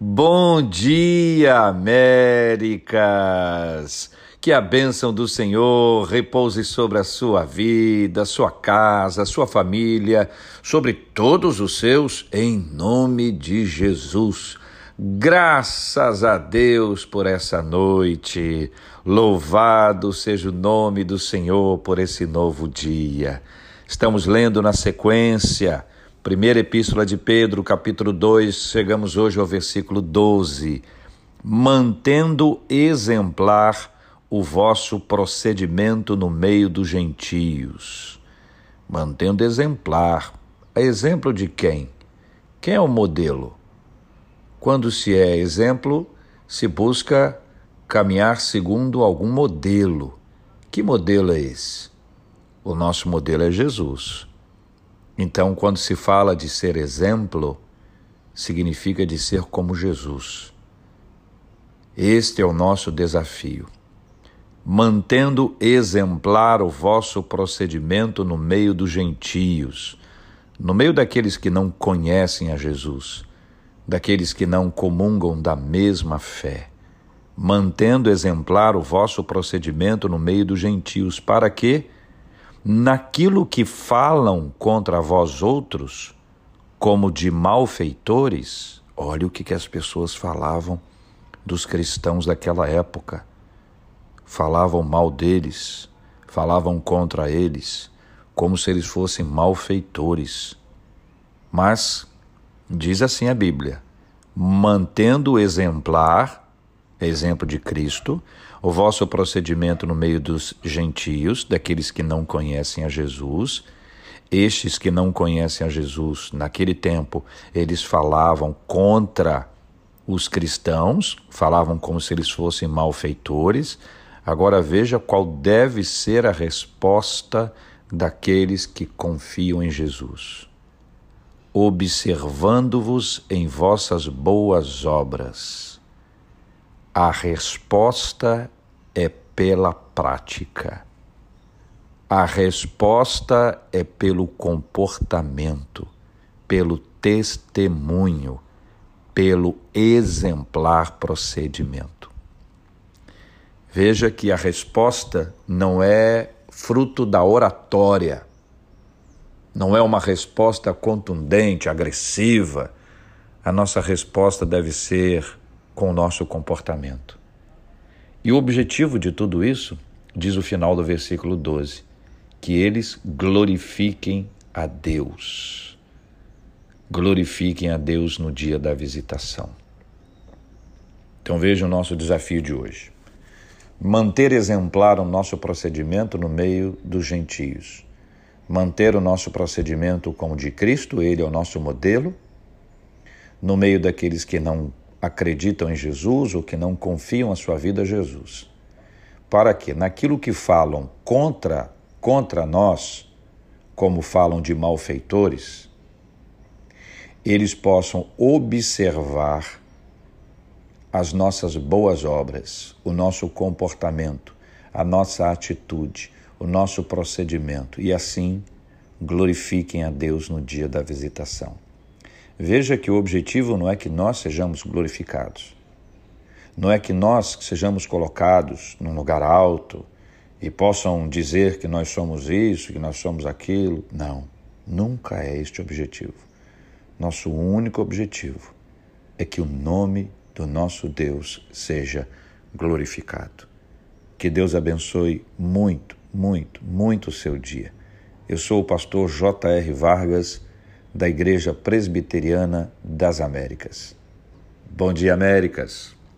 Bom dia, Américas! Que a bênção do Senhor repouse sobre a sua vida, sua casa, sua família, sobre todos os seus, em nome de Jesus. Graças a Deus por essa noite. Louvado seja o nome do Senhor por esse novo dia. Estamos lendo na sequência Primeira Epístola de Pedro, capítulo 2, chegamos hoje ao versículo 12. Mantendo exemplar o vosso procedimento no meio dos gentios. Mantendo exemplar. A exemplo de quem? Quem é o modelo? Quando se é exemplo, se busca caminhar segundo algum modelo. Que modelo é esse? O nosso modelo é Jesus. Então, quando se fala de ser exemplo, significa de ser como Jesus. Este é o nosso desafio. Mantendo exemplar o vosso procedimento no meio dos gentios, no meio daqueles que não conhecem a Jesus, daqueles que não comungam da mesma fé. Mantendo exemplar o vosso procedimento no meio dos gentios, para que, naquilo que falam contra vós outros, como de malfeitores, olha o que, que as pessoas falavam dos cristãos daquela época. Falavam mal deles, falavam contra eles, como se eles fossem malfeitores. Mas, diz assim a Bíblia, mantendo exemplar, exemplo de Cristo, o vosso procedimento no meio dos gentios, daqueles que não conhecem a Jesus. Estes que não conhecem a Jesus, naquele tempo, eles falavam contra os cristãos, falavam como se eles fossem malfeitores. Agora veja qual deve ser a resposta daqueles que confiam em Jesus. Observando-vos em vossas boas obras a resposta é pela prática. A resposta é pelo comportamento, pelo testemunho, pelo exemplar procedimento. Veja que a resposta não é fruto da oratória, não é uma resposta contundente, agressiva. A nossa resposta deve ser com o nosso comportamento. E o objetivo de tudo isso, diz o final do versículo 12, que eles glorifiquem a Deus. Glorifiquem a Deus no dia da visitação. Então veja o nosso desafio de hoje. Manter exemplar o nosso procedimento no meio dos gentios. Manter o nosso procedimento como de Cristo, ele é o nosso modelo, no meio daqueles que não acreditam em Jesus ou que não confiam a sua vida a Jesus. Para que naquilo que falam contra contra nós, como falam de malfeitores, eles possam observar as nossas boas obras, o nosso comportamento, a nossa atitude, o nosso procedimento e assim glorifiquem a Deus no dia da visitação. Veja que o objetivo não é que nós sejamos glorificados, não é que nós sejamos colocados num lugar alto e possam dizer que nós somos isso, que nós somos aquilo. Não, nunca é este o objetivo. Nosso único objetivo é que o nome do nosso Deus seja glorificado. Que Deus abençoe muito, muito, muito o seu dia. Eu sou o pastor J.R. Vargas da Igreja Presbiteriana das Américas. Bom dia, Américas!